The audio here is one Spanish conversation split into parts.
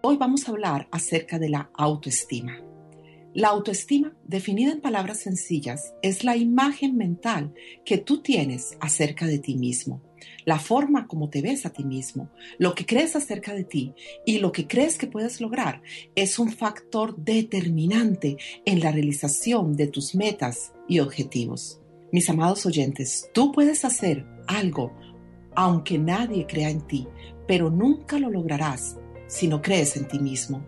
Hoy vamos a hablar acerca de la autoestima. La autoestima, definida en palabras sencillas, es la imagen mental que tú tienes acerca de ti mismo, la forma como te ves a ti mismo, lo que crees acerca de ti y lo que crees que puedes lograr es un factor determinante en la realización de tus metas y objetivos. Mis amados oyentes, tú puedes hacer algo aunque nadie crea en ti, pero nunca lo lograrás si no crees en ti mismo.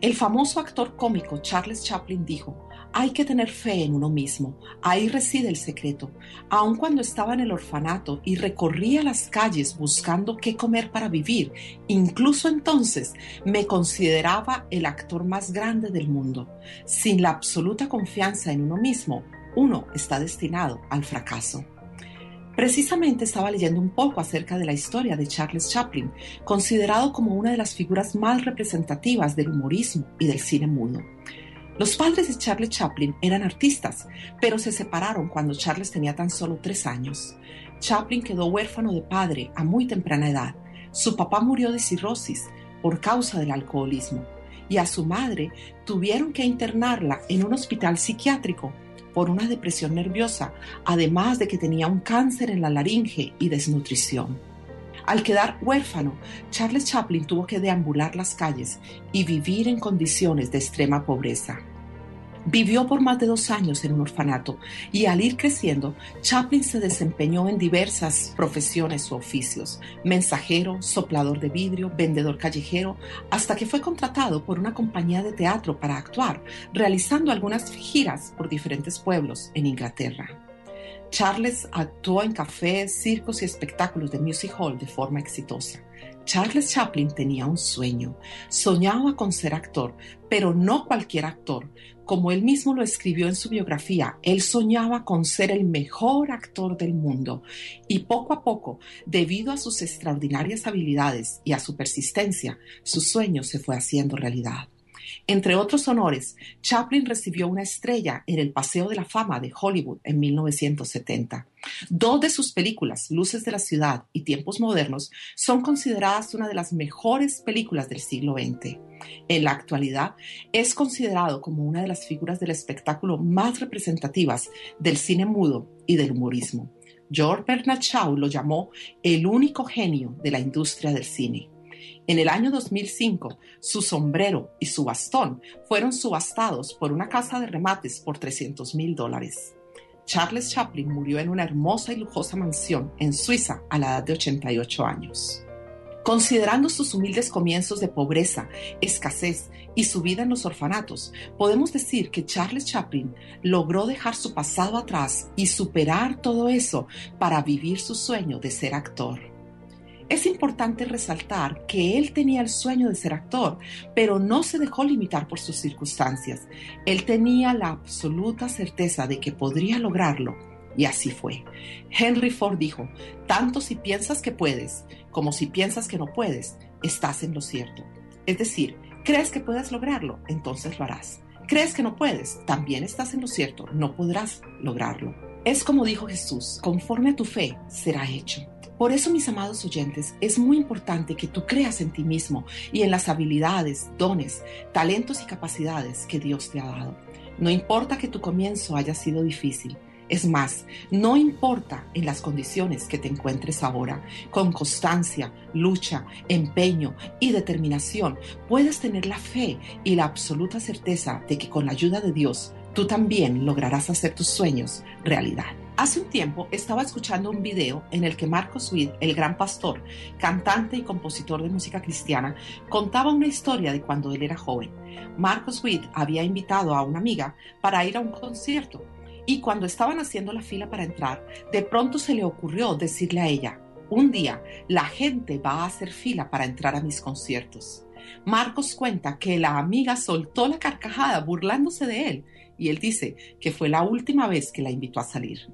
El famoso actor cómico Charles Chaplin dijo, hay que tener fe en uno mismo, ahí reside el secreto. Aun cuando estaba en el orfanato y recorría las calles buscando qué comer para vivir, incluso entonces me consideraba el actor más grande del mundo. Sin la absoluta confianza en uno mismo, uno está destinado al fracaso. Precisamente estaba leyendo un poco acerca de la historia de Charles Chaplin, considerado como una de las figuras más representativas del humorismo y del cine mudo. Los padres de Charles Chaplin eran artistas, pero se separaron cuando Charles tenía tan solo tres años. Chaplin quedó huérfano de padre a muy temprana edad. Su papá murió de cirrosis por causa del alcoholismo y a su madre tuvieron que internarla en un hospital psiquiátrico por una depresión nerviosa, además de que tenía un cáncer en la laringe y desnutrición. Al quedar huérfano, Charles Chaplin tuvo que deambular las calles y vivir en condiciones de extrema pobreza. Vivió por más de dos años en un orfanato y al ir creciendo, Chaplin se desempeñó en diversas profesiones o oficios, mensajero, soplador de vidrio, vendedor callejero, hasta que fue contratado por una compañía de teatro para actuar, realizando algunas giras por diferentes pueblos en Inglaterra. Charles actuó en cafés, circos y espectáculos de music hall de forma exitosa. Charles Chaplin tenía un sueño. Soñaba con ser actor, pero no cualquier actor. Como él mismo lo escribió en su biografía, él soñaba con ser el mejor actor del mundo. Y poco a poco, debido a sus extraordinarias habilidades y a su persistencia, su sueño se fue haciendo realidad. Entre otros honores, Chaplin recibió una estrella en el Paseo de la Fama de Hollywood en 1970. Dos de sus películas, Luces de la Ciudad y Tiempos Modernos, son consideradas una de las mejores películas del siglo XX. En la actualidad, es considerado como una de las figuras del espectáculo más representativas del cine mudo y del humorismo. George Bernard Shaw lo llamó el único genio de la industria del cine. En el año 2005, su sombrero y su bastón fueron subastados por una casa de remates por 300 mil dólares. Charles Chaplin murió en una hermosa y lujosa mansión en Suiza a la edad de 88 años. Considerando sus humildes comienzos de pobreza, escasez y su vida en los orfanatos, podemos decir que Charles Chaplin logró dejar su pasado atrás y superar todo eso para vivir su sueño de ser actor. Es importante resaltar que él tenía el sueño de ser actor, pero no se dejó limitar por sus circunstancias. Él tenía la absoluta certeza de que podría lograrlo, y así fue. Henry Ford dijo, tanto si piensas que puedes como si piensas que no puedes, estás en lo cierto. Es decir, crees que puedes lograrlo, entonces lo harás. Crees que no puedes, también estás en lo cierto, no podrás lograrlo. Es como dijo Jesús, conforme a tu fe será hecho. Por eso, mis amados oyentes, es muy importante que tú creas en ti mismo y en las habilidades, dones, talentos y capacidades que Dios te ha dado. No importa que tu comienzo haya sido difícil. Es más, no importa en las condiciones que te encuentres ahora, con constancia, lucha, empeño y determinación, puedes tener la fe y la absoluta certeza de que con la ayuda de Dios, tú también lograrás hacer tus sueños realidad. Hace un tiempo estaba escuchando un video en el que Marcos Witt, el gran pastor, cantante y compositor de música cristiana, contaba una historia de cuando él era joven. Marcos Witt había invitado a una amiga para ir a un concierto y cuando estaban haciendo la fila para entrar, de pronto se le ocurrió decirle a ella, un día la gente va a hacer fila para entrar a mis conciertos. Marcos cuenta que la amiga soltó la carcajada burlándose de él y él dice que fue la última vez que la invitó a salir.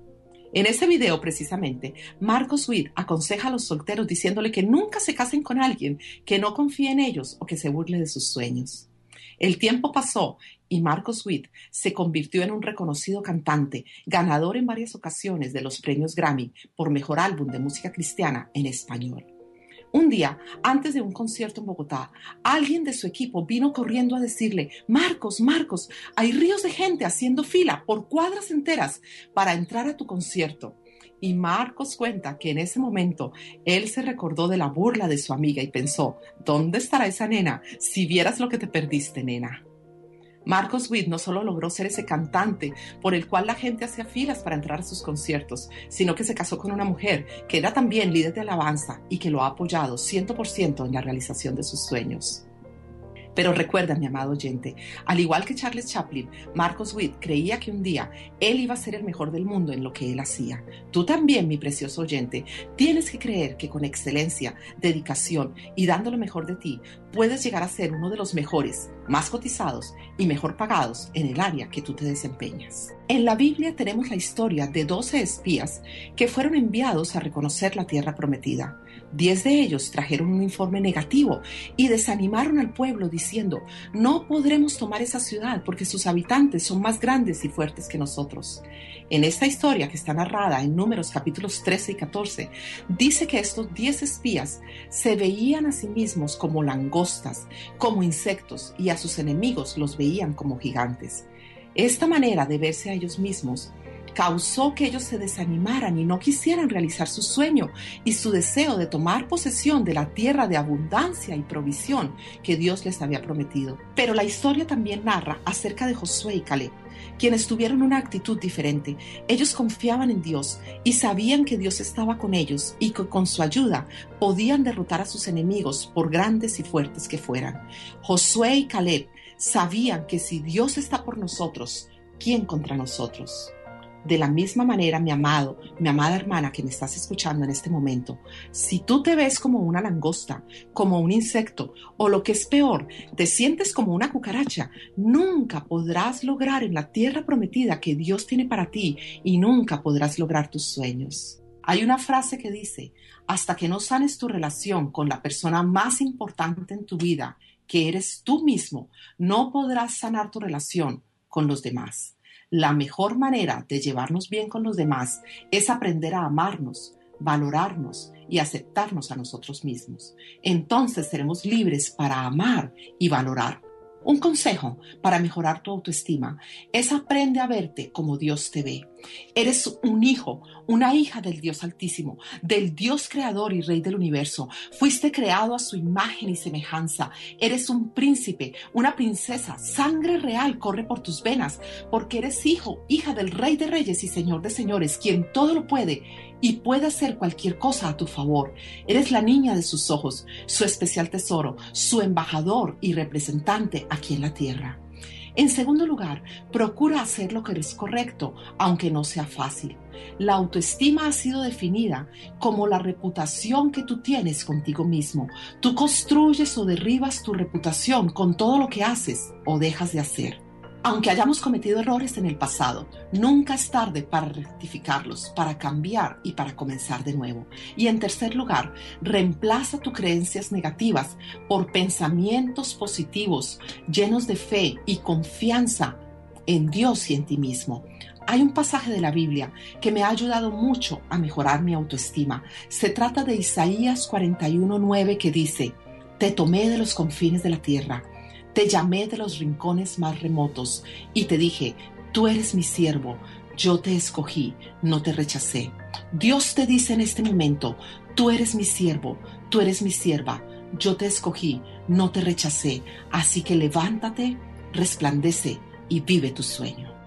En ese video, precisamente, Marcos Witt aconseja a los solteros diciéndole que nunca se casen con alguien que no confíe en ellos o que se burle de sus sueños. El tiempo pasó y Marcos Witt se convirtió en un reconocido cantante, ganador en varias ocasiones de los premios Grammy por mejor álbum de música cristiana en español. Un día, antes de un concierto en Bogotá, alguien de su equipo vino corriendo a decirle, Marcos, Marcos, hay ríos de gente haciendo fila por cuadras enteras para entrar a tu concierto. Y Marcos cuenta que en ese momento él se recordó de la burla de su amiga y pensó, ¿dónde estará esa nena? Si vieras lo que te perdiste, nena. Marcos Witt no solo logró ser ese cantante por el cual la gente hacía filas para entrar a sus conciertos, sino que se casó con una mujer que era también líder de alabanza y que lo ha apoyado 100% en la realización de sus sueños. Pero recuerda, mi amado oyente, al igual que Charles Chaplin, Marcos Witt creía que un día él iba a ser el mejor del mundo en lo que él hacía. Tú también, mi precioso oyente, tienes que creer que con excelencia, dedicación y dando lo mejor de ti, puedes llegar a ser uno de los mejores, más cotizados y mejor pagados en el área que tú te desempeñas. En la Biblia tenemos la historia de 12 espías que fueron enviados a reconocer la tierra prometida. Diez de ellos trajeron un informe negativo y desanimaron al pueblo diciendo, no podremos tomar esa ciudad porque sus habitantes son más grandes y fuertes que nosotros. En esta historia que está narrada en números capítulos 13 y 14, dice que estos diez espías se veían a sí mismos como langostas, como insectos y a sus enemigos los veían como gigantes. Esta manera de verse a ellos mismos causó que ellos se desanimaran y no quisieran realizar su sueño y su deseo de tomar posesión de la tierra de abundancia y provisión que Dios les había prometido. Pero la historia también narra acerca de Josué y Caleb, quienes tuvieron una actitud diferente. Ellos confiaban en Dios y sabían que Dios estaba con ellos y que con su ayuda podían derrotar a sus enemigos por grandes y fuertes que fueran. Josué y Caleb sabían que si Dios está por nosotros, ¿quién contra nosotros? De la misma manera, mi amado, mi amada hermana que me estás escuchando en este momento, si tú te ves como una langosta, como un insecto o lo que es peor, te sientes como una cucaracha, nunca podrás lograr en la tierra prometida que Dios tiene para ti y nunca podrás lograr tus sueños. Hay una frase que dice, hasta que no sanes tu relación con la persona más importante en tu vida, que eres tú mismo, no podrás sanar tu relación con los demás. La mejor manera de llevarnos bien con los demás es aprender a amarnos, valorarnos y aceptarnos a nosotros mismos. Entonces seremos libres para amar y valorar un consejo para mejorar tu autoestima es aprende a verte como Dios te ve. Eres un hijo, una hija del Dios Altísimo, del Dios Creador y Rey del universo. Fuiste creado a su imagen y semejanza. Eres un príncipe, una princesa. Sangre real corre por tus venas, porque eres hijo, hija del Rey de Reyes y Señor de Señores, quien todo lo puede y puede hacer cualquier cosa a tu favor. Eres la niña de sus ojos, su especial tesoro, su embajador y representante aquí en la tierra. En segundo lugar, procura hacer lo que es correcto, aunque no sea fácil. La autoestima ha sido definida como la reputación que tú tienes contigo mismo. Tú construyes o derribas tu reputación con todo lo que haces o dejas de hacer. Aunque hayamos cometido errores en el pasado, nunca es tarde para rectificarlos, para cambiar y para comenzar de nuevo. Y en tercer lugar, reemplaza tus creencias negativas por pensamientos positivos, llenos de fe y confianza en Dios y en ti mismo. Hay un pasaje de la Biblia que me ha ayudado mucho a mejorar mi autoestima. Se trata de Isaías 41:9 que dice, Te tomé de los confines de la tierra te llamé de los rincones más remotos y te dije, tú eres mi siervo, yo te escogí, no te rechacé. Dios te dice en este momento, tú eres mi siervo, tú eres mi sierva, yo te escogí, no te rechacé. Así que levántate, resplandece y vive tu sueño.